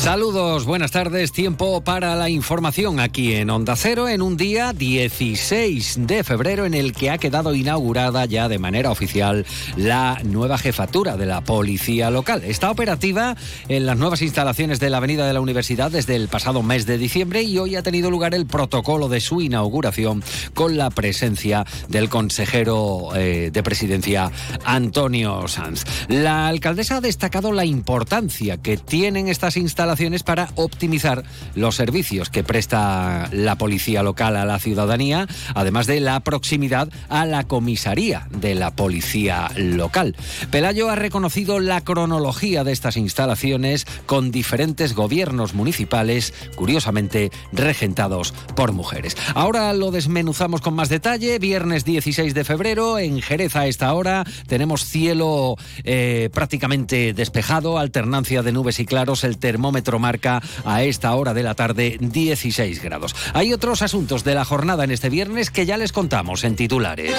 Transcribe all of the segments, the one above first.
Saludos, buenas tardes. Tiempo para la información aquí en Onda Cero en un día 16 de febrero en el que ha quedado inaugurada ya de manera oficial la nueva jefatura de la policía local. Está operativa en las nuevas instalaciones de la Avenida de la Universidad desde el pasado mes de diciembre y hoy ha tenido lugar el protocolo de su inauguración con la presencia del consejero eh, de presidencia Antonio Sanz. La alcaldesa ha destacado la importancia que tienen estas instalaciones para optimizar los servicios que presta la policía local a la ciudadanía, además de la proximidad a la comisaría de la policía local. Pelayo ha reconocido la cronología de estas instalaciones con diferentes gobiernos municipales, curiosamente regentados por mujeres. Ahora lo desmenuzamos con más detalle. Viernes 16 de febrero, en Jerez a esta hora, tenemos cielo eh, prácticamente despejado, alternancia de nubes y claros, el termómetro marca a esta hora de la tarde 16 grados. Hay otros asuntos de la jornada en este viernes que ya les contamos en titulares.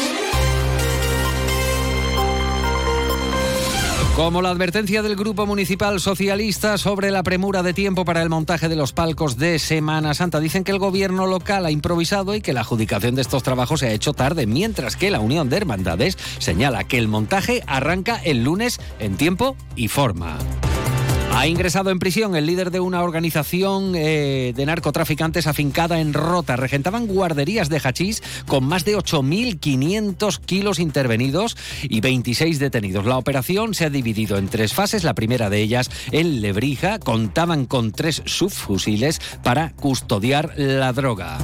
Como la advertencia del Grupo Municipal Socialista sobre la premura de tiempo para el montaje de los palcos de Semana Santa. Dicen que el gobierno local ha improvisado y que la adjudicación de estos trabajos se ha hecho tarde, mientras que la Unión de Hermandades señala que el montaje arranca el lunes en tiempo y forma. Ha ingresado en prisión el líder de una organización eh, de narcotraficantes afincada en Rota. Regentaban guarderías de hachís con más de 8.500 kilos intervenidos y 26 detenidos. La operación se ha dividido en tres fases. La primera de ellas en Lebrija. Contaban con tres subfusiles para custodiar la droga.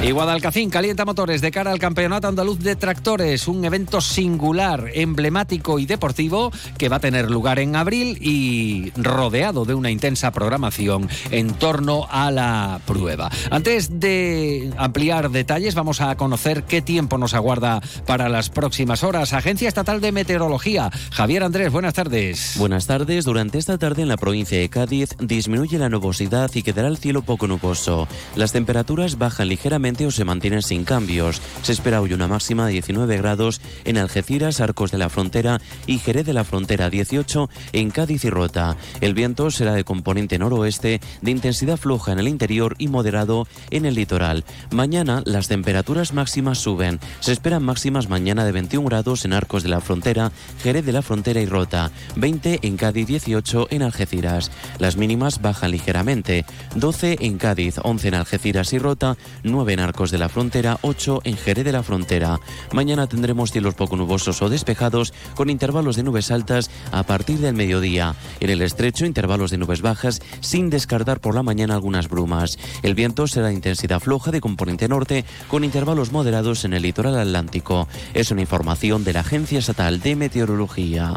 Y Guadalcacín calienta motores de cara al Campeonato Andaluz de Tractores, un evento singular, emblemático y deportivo que va a tener lugar en abril y rodeado de una intensa programación en torno a la prueba. Antes de ampliar detalles, vamos a conocer qué tiempo nos aguarda para las próximas horas. Agencia Estatal de Meteorología. Javier Andrés, buenas tardes. Buenas tardes. Durante esta tarde en la provincia de Cádiz disminuye la nubosidad y quedará el cielo poco nuboso. Las temperaturas bajan ligeramente o se mantienen sin cambios. Se espera hoy una máxima de 19 grados en Algeciras, Arcos de la Frontera y Jerez de la Frontera, 18 en Cádiz y Rota. El viento será de componente noroeste, de intensidad floja en el interior y moderado en el litoral. Mañana las temperaturas máximas suben. Se esperan máximas mañana de 21 grados en Arcos de la Frontera, Jerez de la Frontera y Rota, 20 en Cádiz, 18 en Algeciras. Las mínimas bajan ligeramente, 12 en Cádiz, 11 en Algeciras y Rota, 9 en Arcos de la Frontera, 8 en Jerez de la Frontera. Mañana tendremos cielos poco nubosos o despejados con intervalos de nubes altas a partir del mediodía. En el estrecho, intervalos de nubes bajas sin descartar por la mañana algunas brumas. El viento será de intensidad floja de componente norte con intervalos moderados en el litoral atlántico. Es una información de la Agencia Estatal de Meteorología.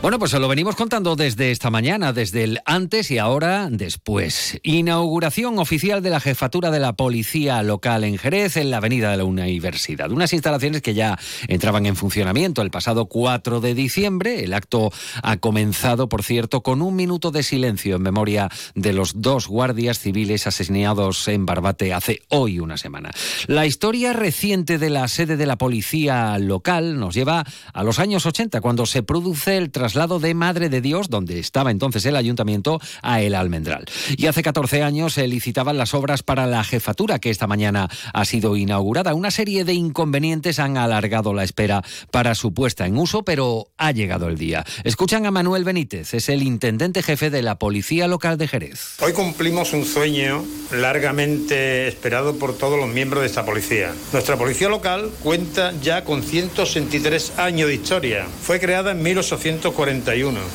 Bueno, pues se lo venimos contando desde esta mañana, desde el antes y ahora después. Inauguración oficial de la jefatura de la policía local en Jerez, en la avenida de la Universidad. Unas instalaciones que ya entraban en funcionamiento el pasado 4 de diciembre. El acto ha comenzado, por cierto, con un minuto de silencio en memoria de los dos guardias civiles asesinados en Barbate hace hoy una semana. La historia reciente de la sede de la policía local nos lleva a los años 80, cuando se produce el traslado de Madre de Dios, donde estaba entonces el ayuntamiento, a El Almendral. Y hace 14 años se licitaban las obras para la jefatura, que esta mañana ha sido inaugurada. Una serie de inconvenientes han alargado la espera para su puesta en uso, pero ha llegado el día. Escuchan a Manuel Benítez, es el intendente jefe de la Policía Local de Jerez. Hoy cumplimos un sueño largamente esperado por todos los miembros de esta policía. Nuestra policía local cuenta ya con 163 años de historia. Fue creada en 1840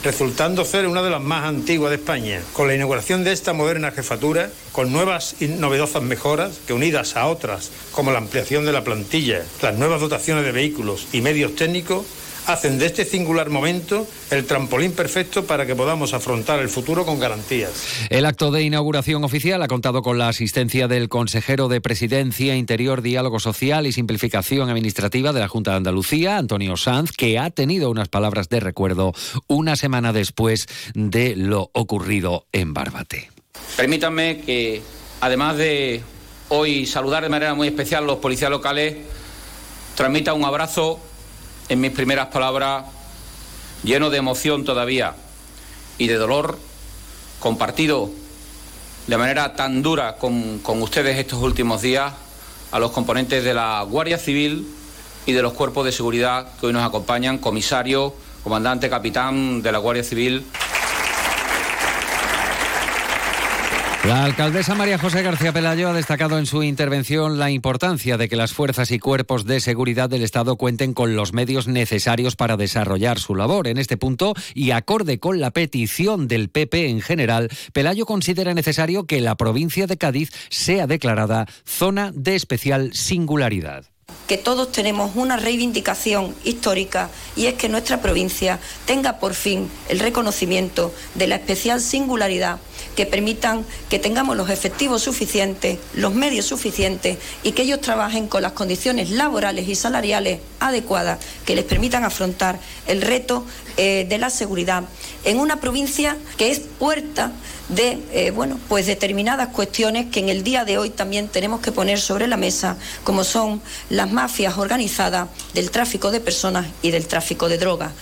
resultando ser una de las más antiguas de España. Con la inauguración de esta moderna jefatura, con nuevas y novedosas mejoras que unidas a otras, como la ampliación de la plantilla, las nuevas dotaciones de vehículos y medios técnicos, hacen de este singular momento el trampolín perfecto para que podamos afrontar el futuro con garantías. El acto de inauguración oficial ha contado con la asistencia del consejero de Presidencia, Interior, Diálogo Social y Simplificación Administrativa de la Junta de Andalucía, Antonio Sanz, que ha tenido unas palabras de recuerdo una semana después de lo ocurrido en Barbate. Permítanme que, además de hoy saludar de manera muy especial a los policías locales, transmita un abrazo en mis primeras palabras lleno de emoción todavía y de dolor compartido de manera tan dura con, con, ustedes estos últimos días a los componentes de la Guardia Civil y de los cuerpos de seguridad que hoy nos acompañan, comisario, comandante, capitán de la Guardia Civil. La alcaldesa María José García Pelayo ha destacado en su intervención la importancia de que las fuerzas y cuerpos de seguridad del Estado cuenten con los medios necesarios para desarrollar su labor. En este punto, y acorde con la petición del PP en general, Pelayo considera necesario que la provincia de Cádiz sea declarada zona de especial singularidad que todos tenemos una reivindicación histórica y es que nuestra provincia tenga por fin el reconocimiento de la especial singularidad que permitan que tengamos los efectivos suficientes, los medios suficientes y que ellos trabajen con las condiciones laborales y salariales adecuadas que les permitan afrontar el reto eh, de la seguridad en una provincia que es puerta de eh, bueno pues determinadas cuestiones que en el día de hoy también tenemos que poner sobre la mesa como son las mafias organizadas del tráfico de personas y del tráfico de drogas.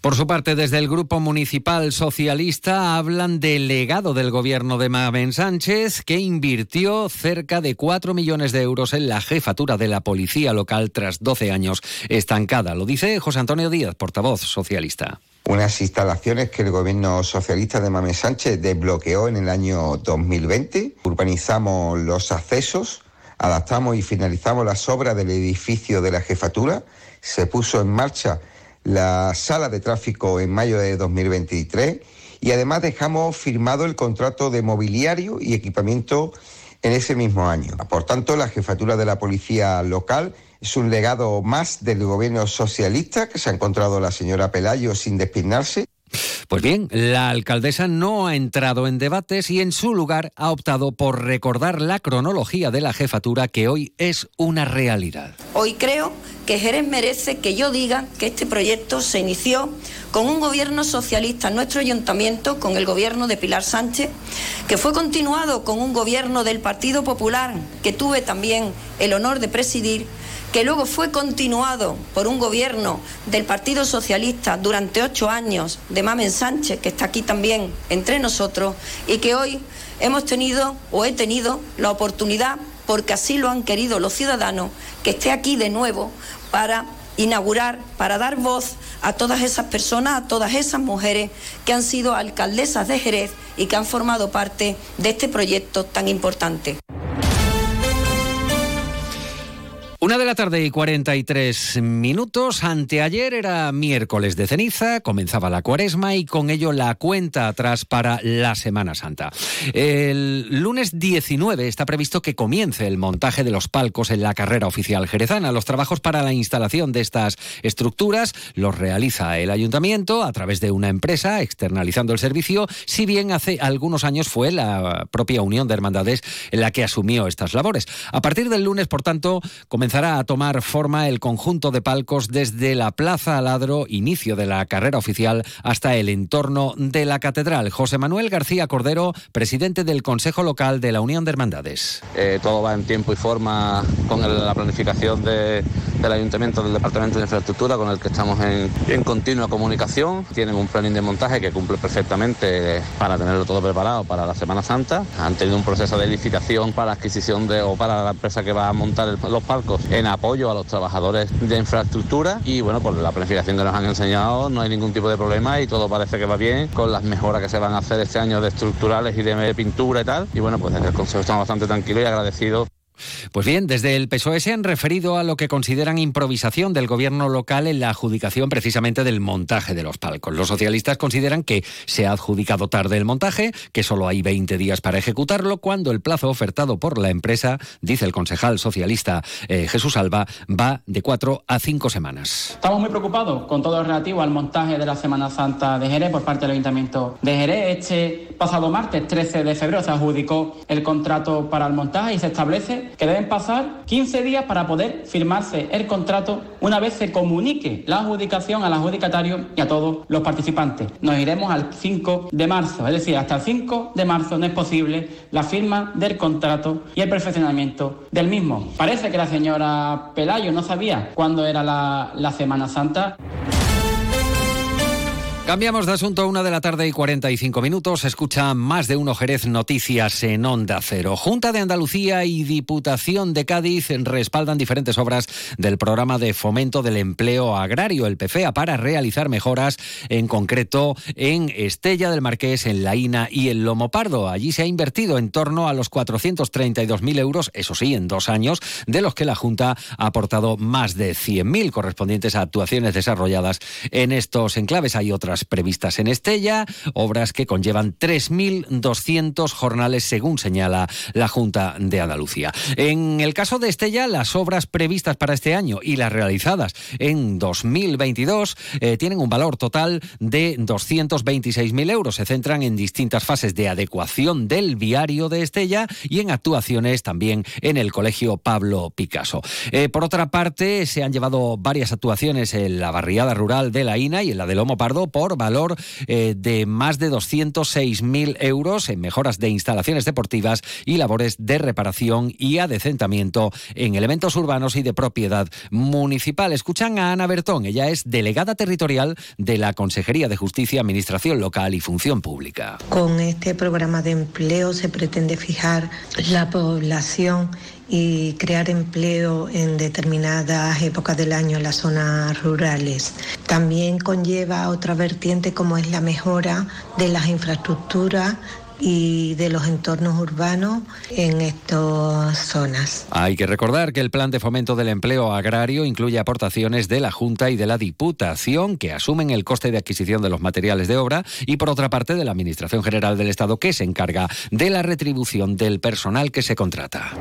Por su parte desde el grupo municipal socialista hablan del legado del gobierno de Mamen Sánchez que invirtió cerca de 4 millones de euros en la jefatura de la policía local tras 12 años estancada. Lo dice José Antonio Díaz, portavoz socialista unas instalaciones que el gobierno socialista de Mamen Sánchez desbloqueó en el año 2020. Urbanizamos los accesos, adaptamos y finalizamos las obras del edificio de la jefatura. Se puso en marcha la sala de tráfico en mayo de 2023 y además dejamos firmado el contrato de mobiliario y equipamiento en ese mismo año. Por tanto, la jefatura de la policía local es un legado más del gobierno socialista que se ha encontrado la señora Pelayo sin despeinarse. Pues bien, la alcaldesa no ha entrado en debates y en su lugar ha optado por recordar la cronología de la jefatura que hoy es una realidad. Hoy creo que Jerez merece que yo diga que este proyecto se inició con un gobierno socialista en nuestro ayuntamiento, con el gobierno de Pilar Sánchez, que fue continuado con un gobierno del Partido Popular que tuve también el honor de presidir que luego fue continuado por un gobierno del Partido Socialista durante ocho años de Mamen Sánchez, que está aquí también entre nosotros, y que hoy hemos tenido o he tenido la oportunidad, porque así lo han querido los ciudadanos, que esté aquí de nuevo para inaugurar, para dar voz a todas esas personas, a todas esas mujeres que han sido alcaldesas de Jerez y que han formado parte de este proyecto tan importante. Una de la tarde y 43 minutos. Anteayer era miércoles de ceniza, comenzaba la cuaresma y con ello la cuenta atrás para la Semana Santa. El lunes 19 está previsto que comience el montaje de los palcos en la carrera oficial jerezana. Los trabajos para la instalación de estas estructuras los realiza el ayuntamiento a través de una empresa externalizando el servicio, si bien hace algunos años fue la propia Unión de Hermandades la que asumió estas labores. A partir del lunes, por tanto, comenzará comenzará a tomar forma el conjunto de palcos desde la Plaza Aladro, inicio de la carrera oficial, hasta el entorno de la Catedral. José Manuel García Cordero, presidente del Consejo Local de la Unión de Hermandades. Eh, todo va en tiempo y forma con la planificación del Ayuntamiento, del Departamento de Infraestructura, con el que estamos en, continua comunicación. Tienen un planning de montaje que cumple perfectamente para tenerlo todo preparado para la Semana Santa. Han tenido un proceso de licitación para adquisición de, o para la empresa que va a montar los palcos en apoyo a los trabajadores de infraestructura y bueno, por la planificación que nos han enseñado no hay ningún tipo de problema y todo parece que va bien con las mejoras que se van a hacer este año de estructurales y de pintura y tal. Y bueno, pues desde el Consejo estamos bastante tranquilos y agradecidos Pues bien, desde el PSOE se han referido a lo que consideran improvisación del gobierno local en la adjudicación precisamente del montaje de los palcos. Los socialistas consideran que se ha adjudicado tarde el montaje, que solo hay 20 días para ejecutarlo, cuando el plazo ofertado por la empresa, dice el concejal socialista eh, Jesús Alba, va de cuatro a cinco semanas. Estamos muy preocupados con todo lo relativo al montaje de la Semana Santa de Jerez por parte del Ayuntamiento de Jerez. Este pasado martes 13 de febrero se adjudicó el contrato para el montaje y se establece que deben pasar 15 días para poder firmarse el contrato una vez se comunique la adjudicación al adjudicatario y a todos los participantes. Nos iremos al 5 de marzo, es decir, hasta el 5 de marzo no es posible la firma del contrato y el perfeccionamiento del mismo. Parece que la señora Pelayo no sabía cuándo era la, la Semana Santa. Cambiamos de asunto, una de la tarde y 45 minutos. Escucha más de uno Jerez Noticias en Onda Cero. Junta de Andalucía y Diputación de Cádiz respaldan diferentes obras del programa de fomento del empleo agrario, el PFEA, para realizar mejoras, en concreto en Estella del Marqués, en La Ina y en Lomo Pardo. Allí se ha invertido en torno a los 432.000 euros, eso sí, en dos años, de los que la Junta ha aportado más de 100.000 correspondientes a actuaciones desarrolladas en estos enclaves. Hay otras previstas en Estella, obras que conllevan 3.200 jornales, según señala la Junta de Andalucía. En el caso de Estella, las obras previstas para este año y las realizadas en 2022 eh, tienen un valor total de 226.000 euros. Se centran en distintas fases de adecuación del viario de Estella y en actuaciones también en el Colegio Pablo Picasso. Eh, por otra parte, se han llevado varias actuaciones en la barriada rural de la INA y en la de Lomo Pardo valor eh, de más de 206.000 euros en mejoras de instalaciones deportivas y labores de reparación y adecentamiento en elementos urbanos y de propiedad municipal. Escuchan a Ana Bertón, ella es delegada territorial de la Consejería de Justicia, Administración Local y Función Pública. Con este programa de empleo se pretende fijar la población y crear empleo en determinadas épocas del año en las zonas rurales. También conlleva otra vertiente como es la mejora de las infraestructuras y de los entornos urbanos en estas zonas. Hay que recordar que el Plan de Fomento del Empleo Agrario incluye aportaciones de la Junta y de la Diputación que asumen el coste de adquisición de los materiales de obra y por otra parte de la Administración General del Estado que se encarga de la retribución del personal que se contrata.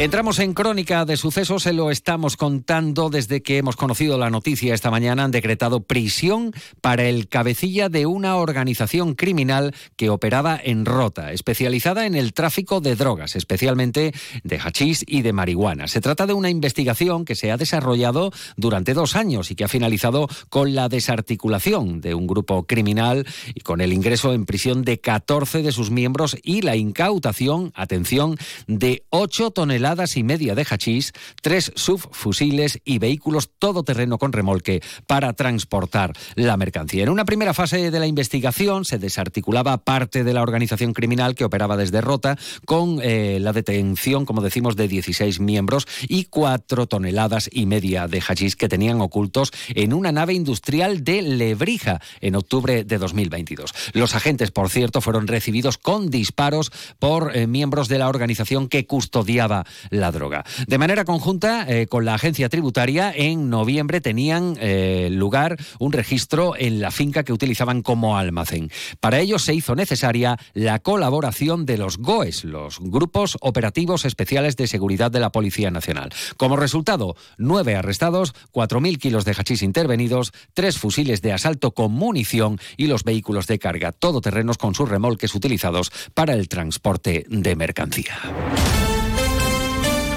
Entramos en crónica de sucesos, se lo estamos contando desde que hemos conocido la noticia esta mañana. Han decretado prisión para el cabecilla de una organización criminal que operaba en Rota, especializada en el tráfico de drogas, especialmente de hachís y de marihuana. Se trata de una investigación que se ha desarrollado durante dos años y que ha finalizado con la desarticulación de un grupo criminal y con el ingreso en prisión de 14 de sus miembros y la incautación, atención, de 8 toneladas y media de hachís, tres subfusiles y vehículos todoterreno con remolque para transportar la mercancía. En una primera fase de la investigación se desarticulaba parte de la organización criminal que operaba desde Rota con eh, la detención, como decimos, de 16 miembros y cuatro toneladas y media de hachís que tenían ocultos en una nave industrial de Lebrija en octubre de 2022. Los agentes, por cierto, fueron recibidos con disparos por eh, miembros de la organización que custodiaba la droga. De manera conjunta, eh, con la agencia tributaria, en noviembre tenían eh, lugar un registro en la finca que utilizaban como almacén. Para ello se hizo necesaria la colaboración de los GOES, los Grupos Operativos Especiales de Seguridad de la Policía Nacional. Como resultado, nueve arrestados, 4.000 kilos de hachís intervenidos, tres fusiles de asalto con munición y los vehículos de carga todoterrenos con sus remolques utilizados para el transporte de mercancía.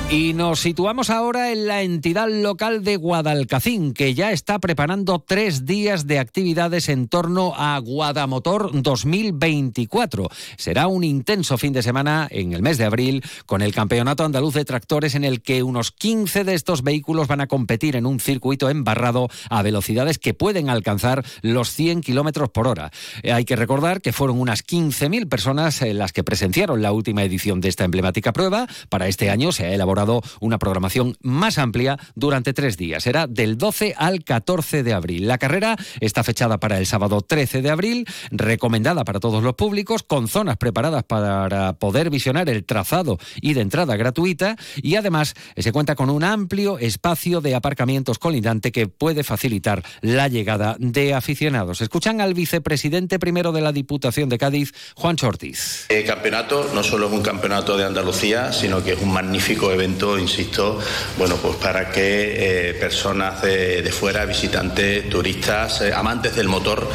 Y nos situamos ahora en la entidad local de Guadalcacín, que ya está preparando tres días de actividades en torno a Guadamotor 2024. Será un intenso fin de semana en el mes de abril con el Campeonato Andaluz de Tractores en el que unos 15 de estos vehículos van a competir en un circuito embarrado a velocidades que pueden alcanzar los 100 kilómetros por hora. Eh, hay que recordar que fueron unas 15.000 personas eh, las que presenciaron la última edición de esta emblemática prueba. Para este año se ha elaborado elaborado una programación más amplia durante tres días. Será del 12 al 14 de abril. La carrera está fechada para el sábado 13 de abril, recomendada para todos los públicos, con zonas preparadas para poder visionar el trazado y de entrada gratuita y además se cuenta con un amplio espacio de aparcamientos colindante que puede facilitar la llegada de aficionados. Escuchan al vicepresidente primero de la Diputación de Cádiz, Juan Chortiz. El campeonato no solo es un campeonato de Andalucía, sino que es un magnífico evento, insisto, bueno, pues para que eh, personas de, fuera, visitantes, turistas, eh, amantes del motor,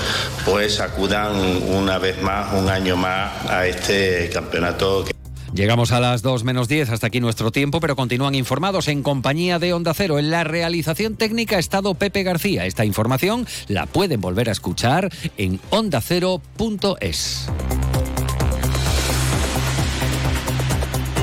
pues acudan una vez más, un año más a este campeonato. Llegamos a las 2 menos 10, hasta aquí nuestro tiempo, pero continúan informados en compañía de Onda Cero. En la realización técnica ha estado Pepe García. Esta información la pueden volver a escuchar en ondacero.es.